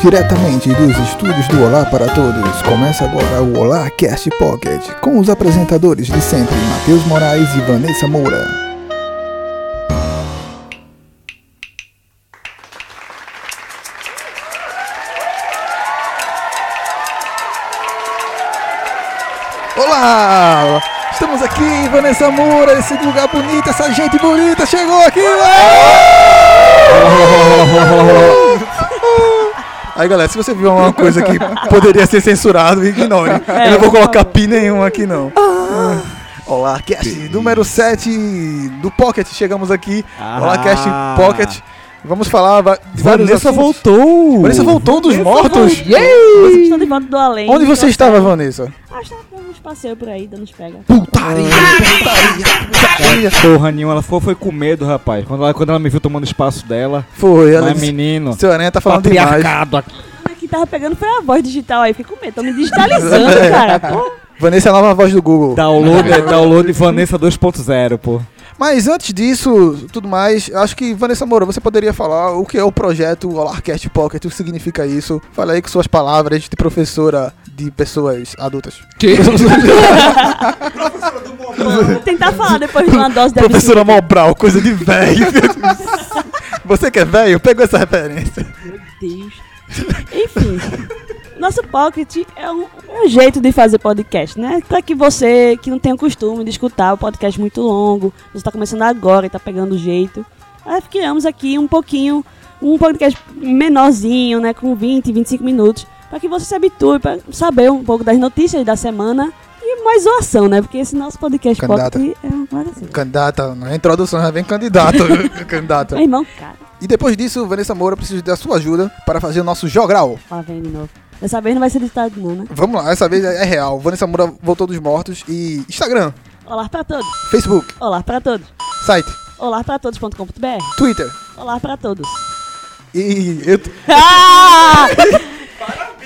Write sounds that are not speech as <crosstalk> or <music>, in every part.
Diretamente dos estúdios do Olá para Todos, começa agora o Olá Cast Pocket, com os apresentadores de sempre, Matheus Moraes e Vanessa Moura. Olá! Estamos aqui, Vanessa Moura, esse lugar bonito, essa gente bonita chegou aqui! <laughs> Aí galera, se você viu uma coisa que poderia ser censurado, ignore. <laughs> Eu não vou colocar pi nenhum aqui não. Olá, cast número 7 do Pocket, chegamos aqui. Olá, cast Pocket. Vamos falar de vários Vanessa assuntos. voltou! Vanessa voltou dos mortos? Vocês estão de volta do além. Onde você do estava. Vanessa? Ah, estava dando uns passeios por aí, dando uns pega. Putaria, putaria, putaria. Porra nenhuma, ela foi, foi com medo, rapaz. Quando ela, quando ela me viu tomando espaço dela. Foi, ela Mas disse, menino, seu aranha tá falando demais. patriarcado aqui. Que tava pegando foi a voz digital aí. Fiquei com medo, tô me digitalizando, <laughs> cara. Pô, Vanessa é a nova voz do Google. Download, é download Vanessa 2.0, pô. Mas antes disso, tudo mais, acho que Vanessa Moura, você poderia falar o que é o projeto Olarcast Pocket, o que significa isso? Fala aí com suas palavras de professora de pessoas adultas. <laughs> vou tentar falar depois de uma dose da professora Mobral, coisa de velho. você que é velho, pegou essa referência. Deus. Enfim, nosso pocket é um, é um jeito de fazer podcast, né? Para que você que não tem o costume de escutar o podcast muito longo, você está começando agora e tá pegando o jeito, aí criamos aqui um pouquinho, um podcast menorzinho, né? Com 20, 25 minutos, para que você se habitue, para saber um pouco das notícias da semana e mais zoação, né? Porque esse nosso podcast Candidata. pocket é uma coisa assim. Candidata, na introdução já vem candidato. <laughs> candidata. Meu irmão, cara, E depois disso, Vanessa Moura, preciso da sua ajuda para fazer o nosso jogral. lá vem de novo. Dessa vez não vai ser editado não, né? Vamos lá, essa vez é real. Vanessa Moura voltou dos mortos e Instagram, Olá para todos. Facebook, Olá para todos. site, Olá para todos.com.br. Twitter. Olá para todos. E eu, Ah! <laughs>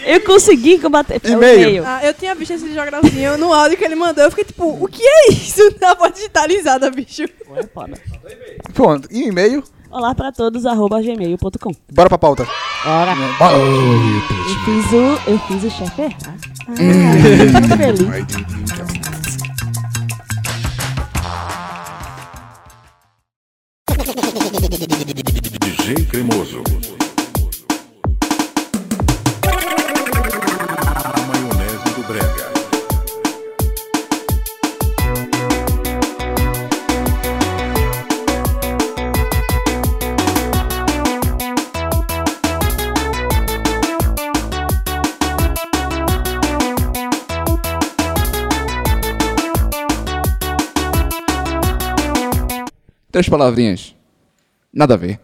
Eu consegui combater. É E-mail. Ah, eu tinha visto esse jogralzinho no áudio que ele mandou. Eu fiquei tipo, o que é isso? <laughs> Na voz digitalizada, bicho. É foda. pronto, e e-mail, Olá para todos, arroba gmail.com. bora pra pauta. Ora, Bora. eu fiz o, eu fiz o chefe errado. Ah, tô feliz. DJ Cremoso. Três palavrinhas. Nada a ver.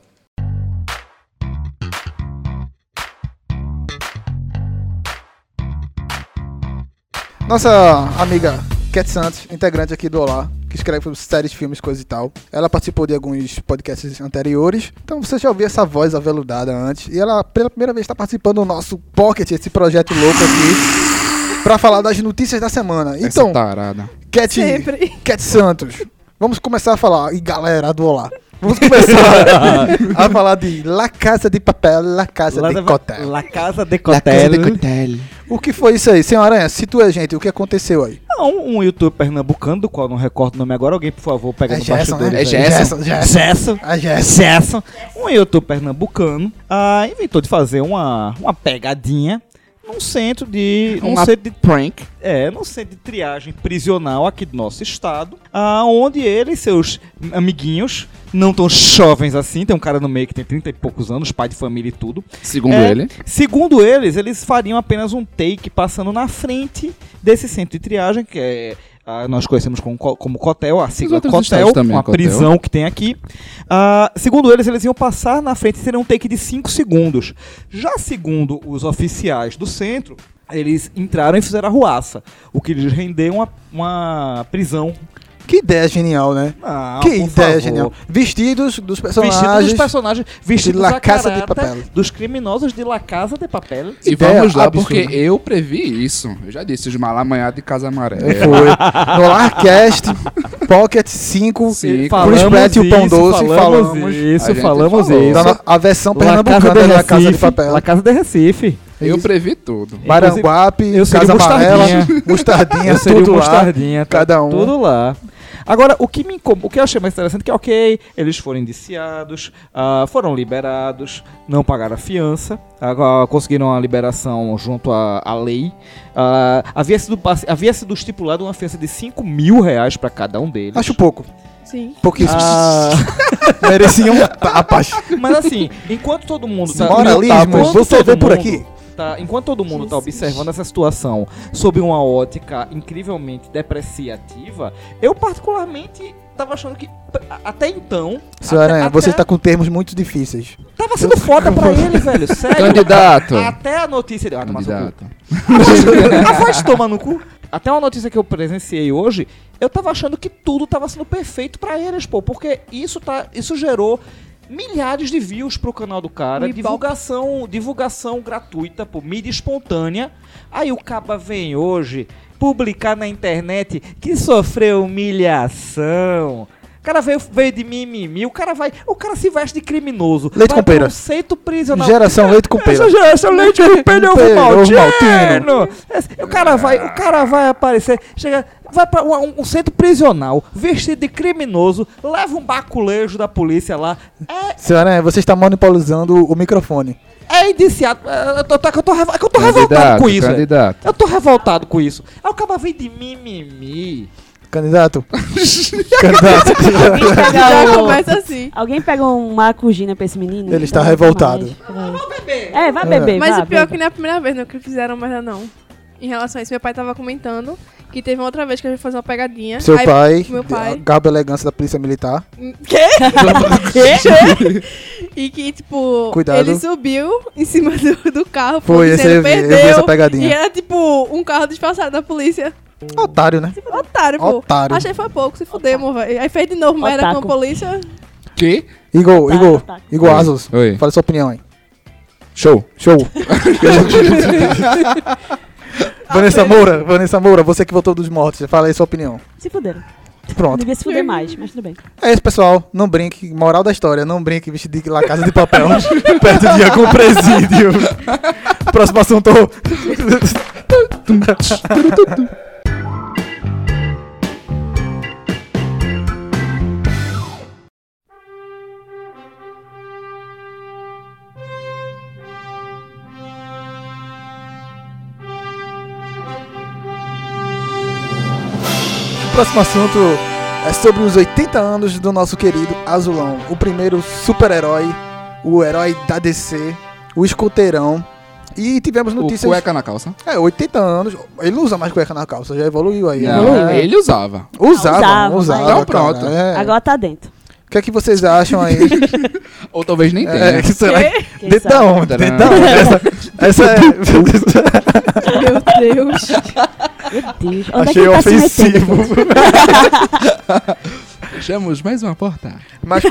Nossa amiga Cat Santos, integrante aqui do Olá, que escreve sobre séries, filmes, coisa e tal. Ela participou de alguns podcasts anteriores, então você já ouviu essa voz aveludada antes. E ela, pela primeira vez, está participando do nosso Pocket, esse projeto louco aqui, pra falar das notícias da semana. Essa Então, tarada. Cat, Sempre. Cat Santos, vamos começar a falar. E galera do Olá, vamos começar a falar de La Casa de Papel, La Casa de Cotel. La Casa de Cotel. O que foi isso aí? Senhor Aranha, situa a gente, o que aconteceu aí? Um, um youtuber pernambucano, do qual não recordo o nome agora. Alguém, por favor, pega É no Gerson, baixo né? dele. É Gerson. Gerson. Gerson. Gerson. Um youtuber pernambucano ah, inventou de fazer uma, uma pegadinha num centro de. Num Uma centro de prank. É, no centro de triagem prisional aqui do nosso estado, aonde ele e seus amiguinhos, não tão jovens assim, tem um cara no meio que tem 30 e poucos anos, pai de família e tudo. Segundo É, ele. Segundo eles, eles fariam apenas um take passando na frente desse centro de triagem, que é ah, nós conhecemos como, co- como Cotel, a sigla Cotel, também, uma Cotel. prisão que tem aqui. Ah, segundo eles, eles iam passar na frente e seria um take de 5 segundos. Já segundo os oficiais do centro, eles entraram e fizeram a ruaça, o que lhes rendeu uma, uma prisão Que ideia genial, né? Não, que por ideia favor. genial. Vestidos dos personagens. Vestidos dos personagens, vestidos La a Casa de Papel. dos criminosos de La Casa de Papel. E Ideia vamos lá, absurda. porque eu previ isso. Eu já disse, os malamanhados de Casa Amarela. Foi. No Larcast, Pocket 5, Sim, Pratt e o Pão Doce falamos. A isso, falamos falou. isso. A versão La pernambucana de da Casa de. Papel. La Casa de Recife. Eu previ tudo. Maranguape, eu Casa Amarela, <laughs> Mostardinha. Eu tudo lá. Tá cada um. Tudo lá. Agora, o que me incom- o que eu achei mais interessante é que, ok, eles foram indiciados, ah, foram liberados, não pagaram a fiança, agora conseguiram a liberação junto à, à lei. Ah, havia, sido, havia sido estipulado uma fiança de 5 mil reais para cada um deles. Acho pouco. Sim. Pouquíssimo. Ah, <laughs> Mereciam tapas. mas assim, enquanto todo mundo tá. Moralismo, você todo vê por mundo aqui. Tá- enquanto todo mundo tá Jesus. observando essa situação sob uma ótica incrivelmente depreciativa, eu particularmente tava achando que até então Senhora, até- você até- está com termos muito difíceis. tava sendo foda pra <laughs> ele, velho. Sério. Candidato. Até a notícia de. Ah. Candidato. <laughs> A voz toma no cu. Até uma notícia que eu presenciei hoje, eu tava achando que tudo tava sendo perfeito pra eles, pô, porque isso tá, isso gerou milhares de views pro canal do cara, divulgação, divulgação gratuita, pô, mídia espontânea. Aí o caba vem hoje publicar na internet que sofreu humilhação. O cara veio, veio de mimimi, o cara vai, o cara se veste de criminoso. Leite com pera. Conceito prisional. Geração leite com Essa pera. geração leite com pera, Pera, ovo maltino. O cara vai, o cara vai aparecer, chega, vai pra um, um centro prisional, vestido de criminoso, leva um baculejo da polícia lá, é, Senhora, você está monopolizando o microfone. é indiciado. É, Eu tô, tá eu tô, é eu tô revoltado com isso. velho. candidato. Eu tô revoltado com isso. Aí o cara vem de mimimi. Candidato. <laughs> Candidato. Alguém pega, começa assim. Alguém pega um maracujina pra esse menino? Ele está revoltado. mais, vai. É, vai beber. Mas vai, o pior é que não é a primeira vez né, que fizeram merda, não. Em relação a isso, meu pai tava comentando que teve uma outra vez que a gente fazer uma pegadinha. Seu Aí- pai, meu pai. cabo elegância da Polícia Militar. <laughs> E que, tipo, Cuidado. ele subiu em cima do, do carro. Foi, esse polícia, eu vi, ele eu vi perdeu. essa pegadinha. E era, tipo, um carro disfarçado da polícia. Otário, né? Otário, pô. Otário. Achei foi pouco, se fudemos, velho. Aí fez de novo, mas era com a polícia. Que? Igor, Igor. Igor Oi. Asos. Oi. Fala sua opinião aí. Show. Show. <laughs> Vanessa Moura, Vanessa Moura, você que votou dos mortos, fala aí sua opinião. Se fuderam. Pronto. Devia se fuder mais, mas tudo bem. É isso, pessoal. Não brinque. Moral da história. Não brinque vestido de La Casa de Papel <laughs> perto de algum presídio. <laughs> Próximo assunto. Próximo assunto é sobre os 80 anos do nosso querido Azulão, o primeiro super-herói, o herói da DC, o escoteirão. E tivemos O notícias. cueca na calça. É, 80 anos. Ele não usa mais cueca na calça, já evoluiu aí. Não, Evoluiu. ele usava. Usava, Usava, usava. Então cara, pronto. é. Agora tá dentro. O que é que vocês acham aí? <laughs> Ou talvez nem tenha. <laughs> é, será que- Quem Dentro sabe? da onde? Tadã. Dentro da onde? Essa, essa é. Meu Deus. Meu Deus. <laughs> Onde Achei é que ele tá ofensivo. Fechamos mais uma porta. Mas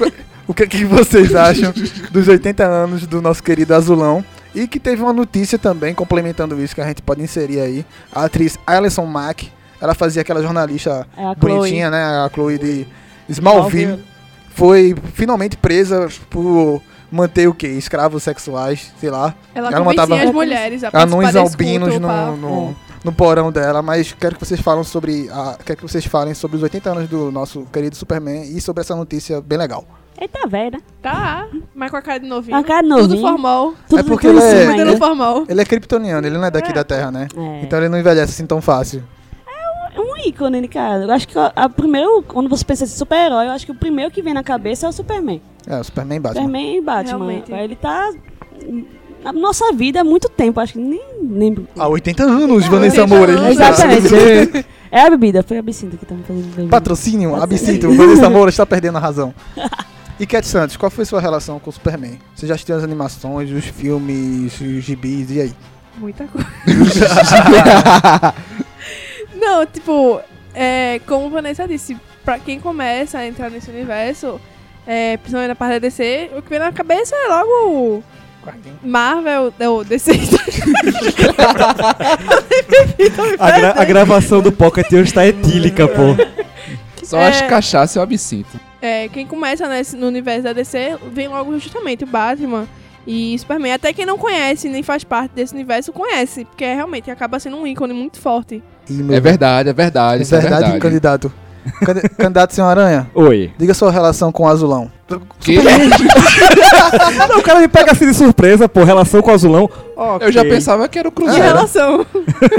o que, é que vocês acham dos 80 anos do nosso querido Azulão? E que teve uma notícia também complementando isso que a gente pode inserir aí. A atriz Alison Mack, ela fazia aquela jornalista É a Chloe. bonitinha, né? A Chloe de Smallville. Smallville. Foi finalmente presa por manter o quê? Escravos sexuais, sei lá. Ela, Ela matava as mulheres a Anões albinos culto, no, no, no porão dela, mas quero que vocês falem sobre a, quero que vocês falem sobre os 80 anos do nosso querido Superman e sobre essa notícia bem legal. Ele tá velho, né? Tá, mas com a cara de novinho. A cara de Tudo novinho. formal. Tudo É porque tudo ele é- Tudo ainda. no formal. Ele é kryptoniano, ele não é daqui da Terra, né? É. Então ele não envelhece assim tão fácil. É um ícone, né, cara? Eu acho que a, a primeiro, quando você pensa em super-herói, eu acho que o primeiro que vem na cabeça é o Superman. É, o Superman e Batman. Superman e Batman. Realmente. Ele tá na nossa vida há muito tempo, acho que nem lembro. Há 80 anos, Ah, Vanessa 80 Moura. Exatamente. É a bebida, foi a absinto que tá me fazendo. Patrocínio, absinto. Vanessa Moura está perdendo a razão. E Cat Santos, qual foi sua relação com o Superman? Você já assistiu as animações, os filmes, os gibis, e aí? Muita coisa. <laughs> <laughs> Não, tipo, é, como Vanessa disse, pra quem começa a entrar nesse universo, é, principalmente na parte da DC, o que vem na cabeça é logo o Marvel, ou DC. <laughs> A, gra- a gravação do Pocket hoje tá etílica, pô. Só É. acho cachaça e o absinto. É, quem começa nesse, no universo da DC, vem logo justamente o Batman e Superman. Até quem não conhece, nem faz parte desse universo, conhece. Porque realmente acaba sendo um ícone muito forte. Ih, É verdade, é verdade. É isso é verdade, verdade. candidato. Candi- <laughs> candidato Senhor Aranha, Oi. diga sua relação com o Azulão. Que? <laughs> Não, o cara me pega assim de surpresa, pô, relação com o azulão. Eu já pensava que era o Que Cruzeiro. relação.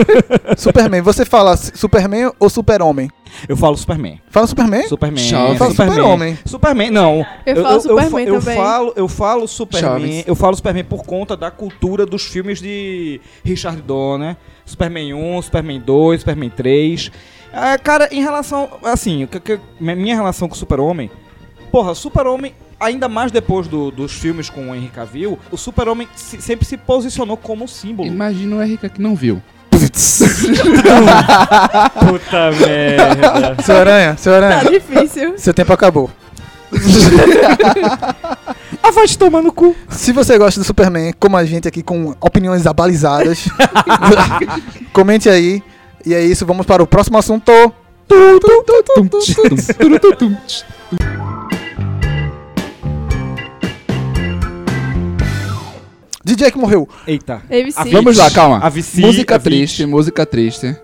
<laughs> Superman, você fala Superman ou Super-Homem? Eu falo Superman. Fala Superman? Superman. Chove. Fala Superman. Super-Homem. Superman, não. Eu falo Superman eu, também. falo, eu falo Superman. Chaves. Eu falo Superman por conta da cultura dos filmes de Richard Donner. Superman 1, Superman 2, Superman 3. Ah, cara, em relação. Assim, que- que- minha relação com o Super-Homem. Porra, Super-Homem. Ainda mais depois do- dos filmes com o Henry Cavill, o Super-Homem se- sempre se posicionou como símbolo. Imagina o Henrique que não viu. <laughs> Puta merda. Seu Aranha, seu Tá Aranha, difícil. seu tempo acabou. <laughs> ah, vai te tomar no cu. Se você gosta do Superman, como a gente aqui com opiniões abalizadas, comente aí. E é isso, vamos para o próximo assunto. DJ que morreu. Eita. Vamos lá, calma. A Vici- música a triste, música triste.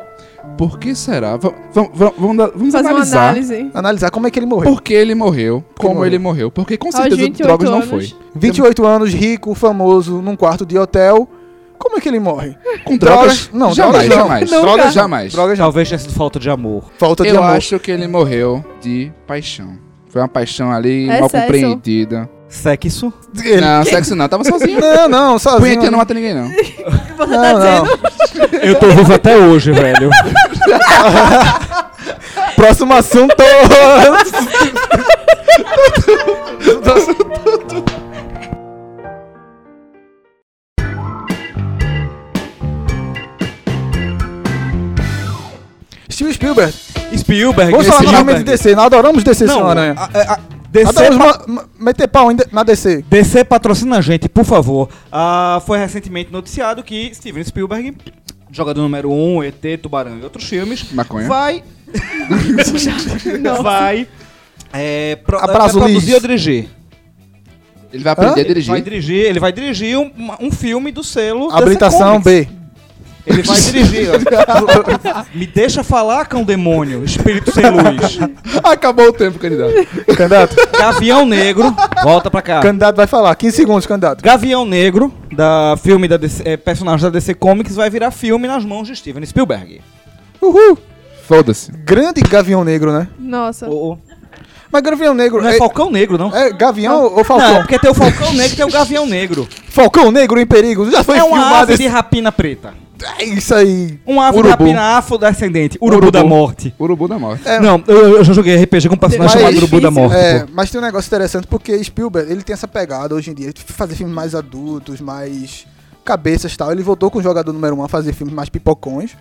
Por que será? Va- va- va- Vamos, vamos Fazer uma analisar análise. Analisar como é que ele morreu. por que ele morreu, como morreu? ele morreu. Porque com certeza 28 drogas não anos. foi. 28 anos, rico, famoso, num quarto de hotel. Como é que ele morre? Com Drogas- drogas, não, jamais, drogas não. jamais. Nunca. Drogas jamais. Drogas não. Talvez tenha sido falta de amor. Falta de Eu amor. acho que ele morreu de paixão. Foi uma paixão ali, É mal sexo. compreendida. Sexo. Ele- Não, sexo não, tava sozinho. Não, não, sozinho. Punhetinha não mata ninguém, não. <laughs> Você tá Não, não. dizendo? Eu tô vivo até hoje, velho. <laughs> Próximo assunto. Steven Spielberg. Spielberg. Vamos falar novamente de. DC. Nós adoramos DC, Não, senhor Aranha. a- a- a- DC, pa- ma- meter pau de- na DC. DC patrocina a gente, por favor. Ah, foi recentemente noticiado que Steven Spielberg, jogador número 1, um, ET, Tubarão e outros filmes, Maconha. vai. <laughs> vai. É, pro, é, produzir ou dirigir. Ele vai aprender Hã? a dirigir. Vai dirigir, ele vai dirigir um, um filme do selo. Habilitação. B. Ele vai dirigir. ó. <laughs> Me deixa falar, cão demônio, espírito sem luz. Acabou o tempo, candidato. Candidato. Gavião Negro, volta pra cá. candidato vai falar. 15 segundos, candidato. Gavião Negro, da filme da DC, eh, personagem da DC Comics, vai virar filme nas mãos de Steven Spielberg. Uhul. Foda-se. Grande Gavião Negro, né? Nossa. O- o- Mas Gavião Negro não é, é, Falcão Negro, não? é Gavião ou Não, Falcão? porque tem o Falcão Negro e tem o Gavião Negro. Falcão Negro em perigo. Já foi é uma filmado ave esse... de rapina preta. É isso aí. Um ave Urubu. rapina afrodescendente. Urubu, Urubu. da morte. Urubu da morte. É. Não, eu, eu já joguei RPG com um personagem Mas- chamado Urubu da morte. É, pô. mas tem um negócio interessante porque Spielberg, ele tem essa pegada hoje em dia, de fazer filmes mais adultos, mais cabeças e tal. Ele voltou com o jogador número 1 um a fazer filmes mais pipocões.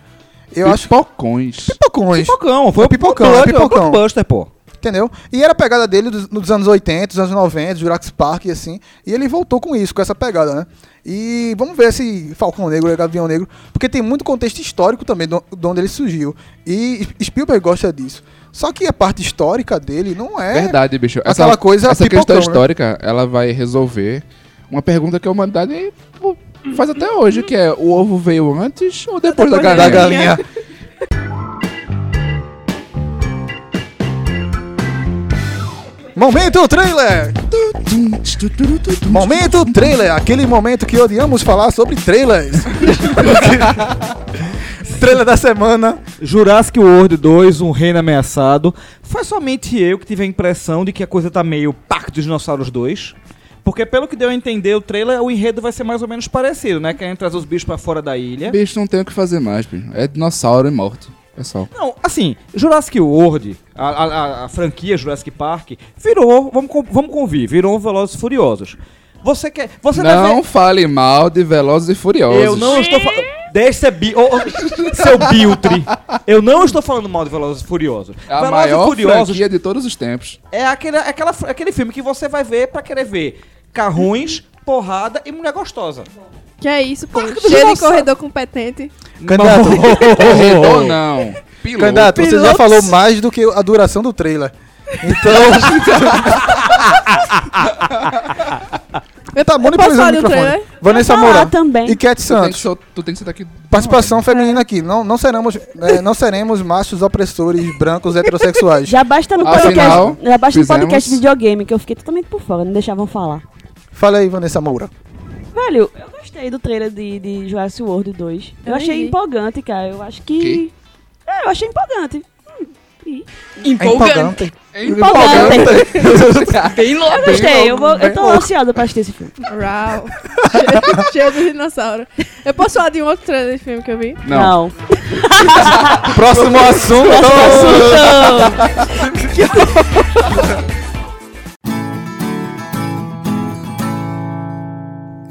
Eu acho Pipocões. pipocões, Pipocão, foi o Pipocão, Pipocão, é Pipocão. Blockbuster, pô. Entendeu? E era a pegada dele dos, nos anos 80, dos anos 90, Jurassic Park e assim. E ele voltou com isso, com essa pegada, né? E vamos ver se Falcão Negro é Gavião Negro, porque tem muito contexto histórico também do- de onde ele surgiu. E Spielberg gosta disso. Só que a parte histórica dele não é Verdade, bicho. aquela coisa Essa questão né? histórica, ela vai resolver uma pergunta que a humanidade faz até hoje, que é o ovo veio antes ou depois, da Depois galinha? da galinha. <laughs> Momento trailer! Momento trailer, aquele momento que odiamos falar sobre trailers. <laughs> trailer da semana. Jurassic World 2, Um Reino Ameaçado. Foi somente eu que tive a impressão de que a coisa tá meio Parque dos Dinossauros 2. Porque pelo que deu a entender, o trailer, o enredo vai ser mais ou menos parecido, né? Querem trazer os bichos pra fora da ilha. Bicho, não tem o que fazer mais, bicho. É dinossauro e morte. Só. Não, assim, Jurassic World, a, a- a- franquia Jurassic Park, virou, vamos, vamos convir, virou um Velozes e Furiosos. Você quer... Você Não deve... fale mal de Velozes e Furiosos. Eu não estou falando... Deixa ser bi... ô, ô, seu Biltre. Eu não estou falando mal de Velozes e Furiosos. É a Velozes maior Furiosos franquia de todos os tempos. é aquele, aquela, aquele filme que você vai ver pra querer ver carrões, porrada e mulher gostosa. Que é isso, pô. Cheio de corredor competente. Candidato, <laughs> Corredor não. Piloto. candidato você já Pilotos. falou mais do que a duração do trailer. Então. <laughs> Tá Eu posso monopolizando falar o do microfone. trailer? Vanessa Moura também. e Cat Tu tem, que Santos. tu tem que sentar aqui. Participação feminina aqui. Não, não, seremos, é, não seremos machos opressores brancos heterossexuais. Já basta no Afinal, podcast, já basta no podcast videogame, que eu fiquei totalmente por fora, não deixavam falar. Fala aí, Vanessa Moura. Velho, eu gostei do trailer de, de Jurassic World 2. Eu Eu achei vi. empolgante, cara. Eu acho que. Que? É, eu achei empolgante. Hum, e- É empolgante. Empolgante. Bem louco. Eu gostei, eu, vou, eu tô ansiosa pra assistir esse filme. Rau. cheio, <laughs> cheio de dinossauro. Eu posso falar de um outro trailer de filme que eu vi? Não. Próximo assunto. <laughs>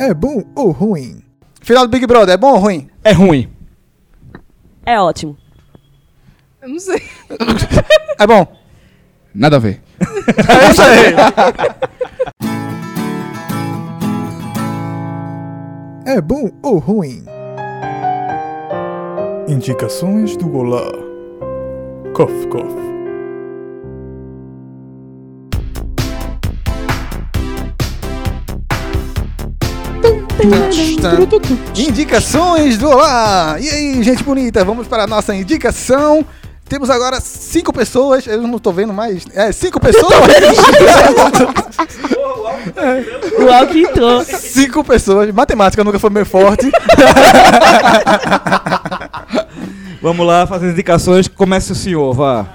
É bom ou ruim? Final do Big Brother, é bom ou ruim? É ruim. É ótimo. Eu não sei. <laughs> É bom. Nada a ver. <laughs> É isso aí. É bom ou ruim? Indicações do Olá. Cof, cof. Indicações do Olá! E aí, gente bonita, vamos para a nossa indicação. Temos agora cinco pessoas, eu não tô vendo mais. É, cinco pessoas! O Alck entrou. cinco pessoas. Matemática nunca foi meu forte. <laughs> Vamos lá fazer as indicações. Comece o senhor, vá.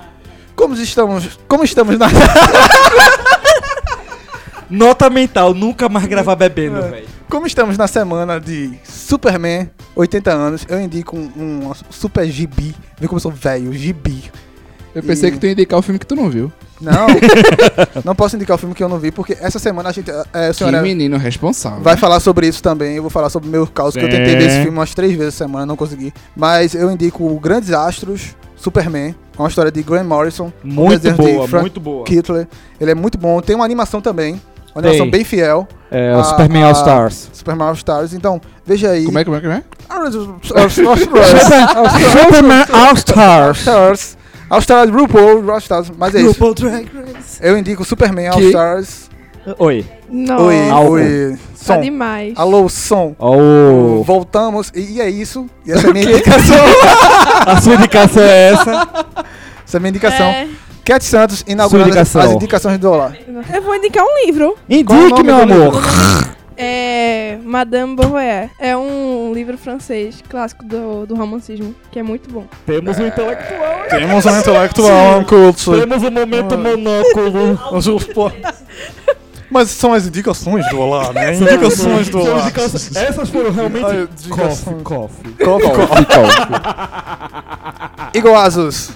Como estamos, como estamos na. <laughs> Nota mental, nunca mais gravar bebendo, velho. Como estamos na semana de Superman, 80 anos, eu indico um, um super gibi. Vê como eu sou velho, gibi. Eu pensei E- que tu ia indicar o filme que tu não viu. Não, <laughs> não posso indicar o filme que eu não vi, porque essa semana a gente. É, a Que senhora menino responsável. vai falar sobre isso também. Eu vou falar sobre o meu caos, que eu tentei ver esse filme umas três vezes essa semana, não consegui. Mas eu indico o Grandes Astros, Superman, uma história de Grant Morrison. Muito boa, Frank muito boa. Kittler. Ele é muito bom. Tem uma animação também. Uma animação Tem. bem fiel. É, o a- Superman a- All Stars. Superman All Stars. Então, veja aí. Como é, como é, como é? Superman All Stars. Stars. All Stars, RuPaul, All Stars. Mas é isso. Drag Race. Eu indico Superman All Que- Stars. Oi. Não. Oi, Álcool. oi. Tá Som. demais. Alô, som. Oh. Voltamos. E é isso. E essa é a minha indicação. A sua indicação é essa. essa é a minha indicação. É, Cat Santos inaugurando indicação. as indicações do Olá. eu vou indicar um livro. É Indique, nome meu amor. É Madame Bovary. É um livro francês clássico do, do romancismo, que é muito bom. Temos um intelectual. Temos um intelectual, um culto. Temos um momento monóculo. <laughs> Mas são as indicações do Olá, né? Indicações do Olá. Essas foram realmente Ai, coffee, coffee. Coffee, coffee. Igor Azus,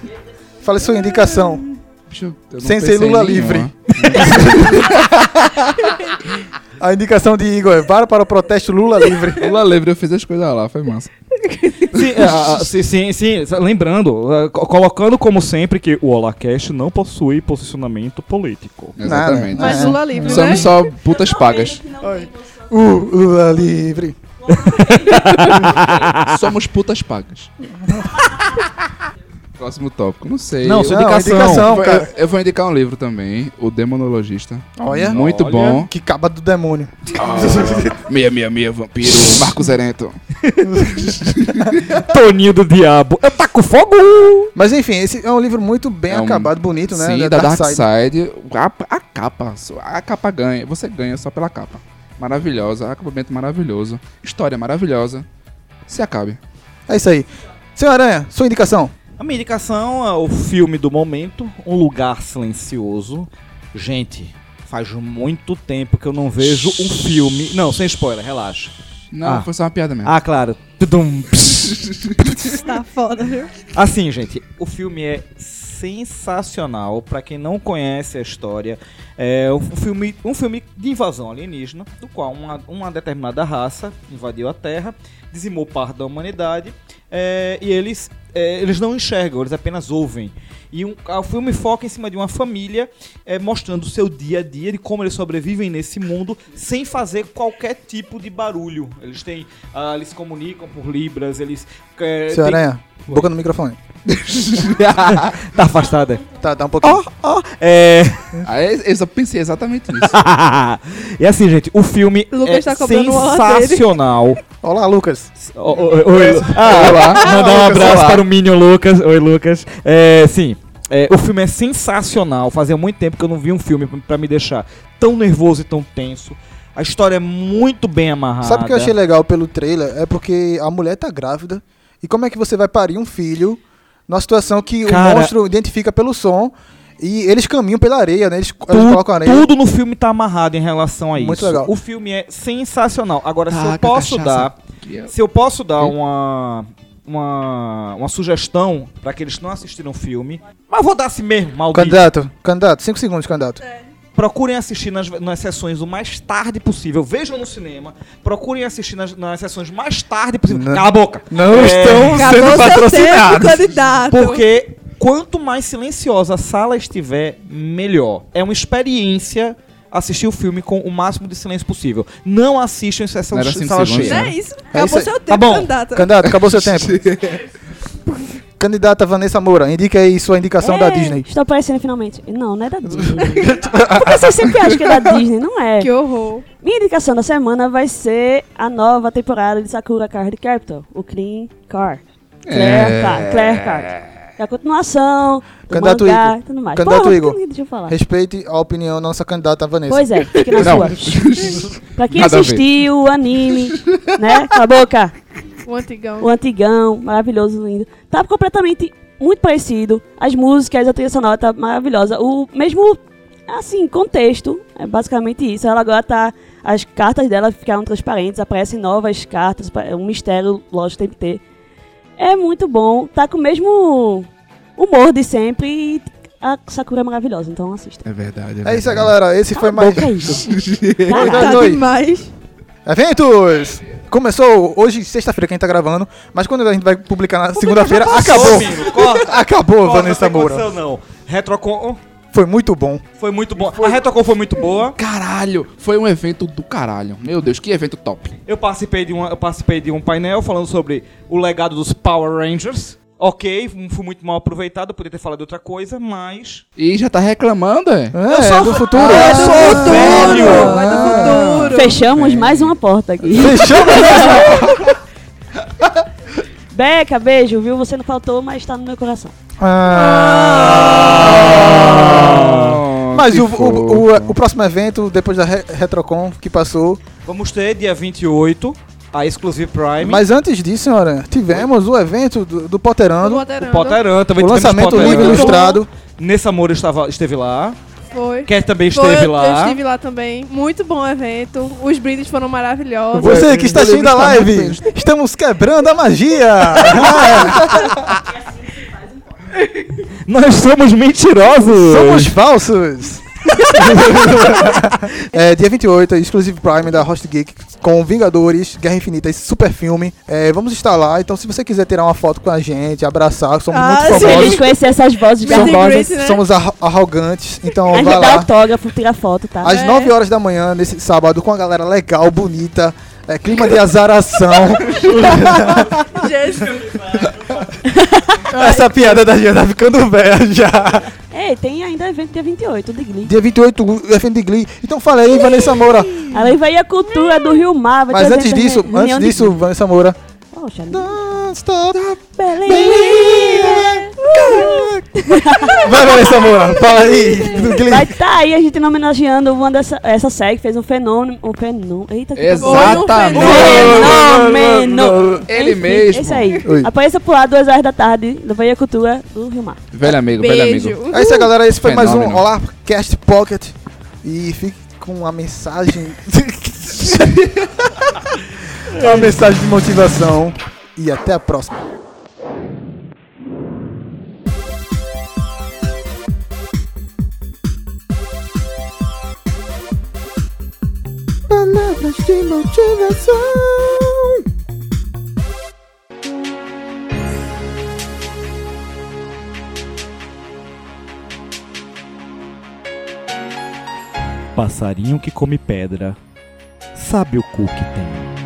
fale sua indicação. Bicho, Sem ser Lula nenhuma. livre. <laughs> A indicação de Igor é para para o protesto Lula livre. <laughs> Lula livre, eu fiz as coisas lá, foi massa. Sim, ah, ah, sim, sim, sim. Lembrando, co- colocando como sempre que o Olacast não possui posicionamento político. Exatamente. Nada. Mas É. Lula livre, né? Somos só putas pagas. Uh, Lula livre. <laughs> Somos putas pagas. Próximo tópico, não sei. Não, sua Não, indicação. indicação, eu- cara. eu vou indicar um livro também, O Demonologista. Olha. Muito Olha. bom. Que caba do demônio. Meia, meia, meia, vampiro, Marcos Erento. <laughs> Toninho do Diabo. Eu taco fogo! Mas enfim, esse é um livro muito bem É um- acabado, bonito, né? Sim, da Dark Side. A, a capa, a capa ganha. Você ganha só pela capa. Maravilhosa, acabamento maravilhoso. História maravilhosa. Se acabe. É isso aí. Senhor Aranha, sua indicação. A minha indicação é o filme do momento, Um Lugar Silencioso. Gente, faz muito tempo que eu não vejo um filme. Não, sem spoiler, relaxa. Não, Ah. foi só uma piada mesmo. Ah, claro. <laughs> Tá foda, viu? Assim, gente, o filme é sensacional. Pra quem não conhece a história, É um filme, um filme de invasão alienígena, do qual uma, uma determinada raça invadiu a Terra, dizimou parte da humanidade, é, e eles, é, eles não enxergam, eles apenas ouvem. E um, o filme foca em cima de uma família, é, mostrando o seu dia a dia, de como eles sobrevivem nesse mundo, sem fazer qualquer tipo de barulho. Eles têm, ah, eles se comunicam por libras, eles... É, Seu têm- boca no microfone. <laughs> tá afastada. Tá, tá um pouquinho. É... Aí eu só pensei exatamente nisso. <laughs> e assim, gente, o filme Lucas é tá o sensacional. Olá, Lucas. Oi, oi, oi. Ah, Olá. Mandar um Lucas, abraço olá. para o Minion Lucas. Oi, Lucas. É, sim, é, o filme é sensacional. Fazia muito tempo que eu não vi um filme pra me deixar tão nervoso e tão tenso. A história é muito bem amarrada. Sabe o que eu achei legal pelo trailer? É porque a mulher tá grávida. E como é que você vai parir um filho numa situação que Cara- o monstro identifica pelo som e eles caminham pela areia, né? Eles, eles Tu- colocam areia. tudo no filme tá amarrado em relação a isso. Muito legal. O filme é sensacional. Agora, se eu Taca posso cachaça. dar é- Se eu posso dar uma, uma, uma sugestão para aqueles que não assistiram o filme, mas vou dar assim mesmo, maldito. Candidato, candidato, 5 segundos, candidato. Procurem assistir nas, nas sessões o mais tarde possível. Vejam no cinema. Procurem assistir nas, nas sessões mais tarde possível. Não. Cala a boca! Não É, estão sendo tempo, patrocinados. Porque quanto mais silenciosa a sala estiver, melhor. É uma experiência assistir o filme com o máximo de silêncio possível. Não assistam em sessão de sala segundos, cheia. Né? é isso? É Acabou isso aí. seu Tá tempo, bom. candidato. Candidato, acabou seu tempo. <laughs> Candidata Vanessa Moura, indique aí sua indicação da Disney. Estou aparecendo finalmente. Não, não é da Disney. <laughs> Porque você sempre acha que é da Disney, não é. Que horror. Minha indicação da semana vai ser a nova temporada de Sakura Card Captor, o Clean Car. Claire, É. Card, Claire Card. É a continuação do Candidato mangá Igor. e tudo mais. Candidato Porra, Igor. Deixa eu falar. Respeite a opinião da nossa candidata Vanessa. Pois é, fique na sua. <laughs> pra quem Nada assistiu o anime, né? Cala a boca. <laughs> O antigão. O antigão, maravilhoso, lindo. Tá completamente muito parecido. As músicas, a trilha sonora tá maravilhosa. O mesmo, assim, contexto, é basicamente isso. Ela agora tá. As cartas dela ficaram transparentes, aparecem novas cartas, pa- um mistério, lógico, tem que ter. É muito bom, tá com o mesmo humor de sempre e a Sakura é maravilhosa, então assista. É verdade. É isso aí, galera. Esse foi Cala a mais. boca Caralho. Tá Oi. demais. Eventos! Começou hoje, sexta-feira, que a gente tá gravando, mas quando a gente vai publicar na segunda-feira, acabou. corta. <laughs> Acabou, Corta, Vanessa não tem Moura. condição, não. Retrocon Foi muito bom. foi muito bom. A Retrocon foi muito boa. Caralho, foi um evento do caralho. Meu Deus, que evento top. Eu participei de, uma, eu participei de um painel falando sobre o legado dos Power Rangers. Ok, fui muito mal aproveitado, poderia ter falado de outra coisa, mas. E já tá reclamando, é? É, sou do fa- futuro. Ah, eu sou velho. Vai do futuro. Fechamos mais uma porta aqui. <laughs> Fechou mesmo? Beca, beijo, viu? Você não faltou, mas tá no meu coração. Ah. Mas que o, o, o, o próximo evento, depois da Re- Retrocon que passou. Vamos ter dia 28 a Exclusive Prime. Mas antes disso, senhora, tivemos o evento do, do Potterando, o também o tivemos lançamento do livro ilustrado. Nessa Amor estava, esteve lá. Foi. Cat também Foi, esteve eu, lá. eu estive lá também. Muito bom evento. Os brindes foram maravilhosos. Você que está o assistindo a live, estamos quebrando a magia! <laughs> Nós somos mentirosos! Somos falsos! <laughs> é, dia 28, Exclusive Prime da Host Geek com Vingadores, Guerra Infinita, esse super filme. É, vamos estar lá, então se você quiser tirar uma foto com a gente, abraçar, somos Ah, muito a famosos, gente conhecer essas vozes greet, né? somos arro- arrogantes, então a gente vai dá lá. autógrafo, tira foto, tá? Às É. 9 horas da manhã, nesse sábado, com a galera legal, bonita, é, clima de azaração. <laughs> Jesus. Essa piada da Gia tá ficando velha já. Ei, tem ainda evento dia 28 de Glee. Dia 28, o evento de Glee. Então fala aí, Vanessa Moura. Aí vai a cultura do Rio Mar. Vai Mas ter antes disso, antes disso. Vanessa Moura. Poxa, Don't stop. beleza. Vai, Vanessa Moura, fala aí do. Vai tá aí a gente homenageando uma dessa essa série que fez um fenômeno. Um fenômeno. Eita, que Exatamente. Fenômeno! Ele Enfim, mesmo. Esse aí. Oi. Apareça por lá, duas horas da tarde, do Veia Cultura do Rio Mar. Velho amigo, velho Beijo. amigo. É isso aí, galera. Esse foi mais um Fenômeno. Olá Cast Pocket. E fique com a mensagem. <laughs> <laughs> uma mensagem de motivação. E até a próxima. Palavras de motivação. Passarinho que come pedra, sabe o cu que tem.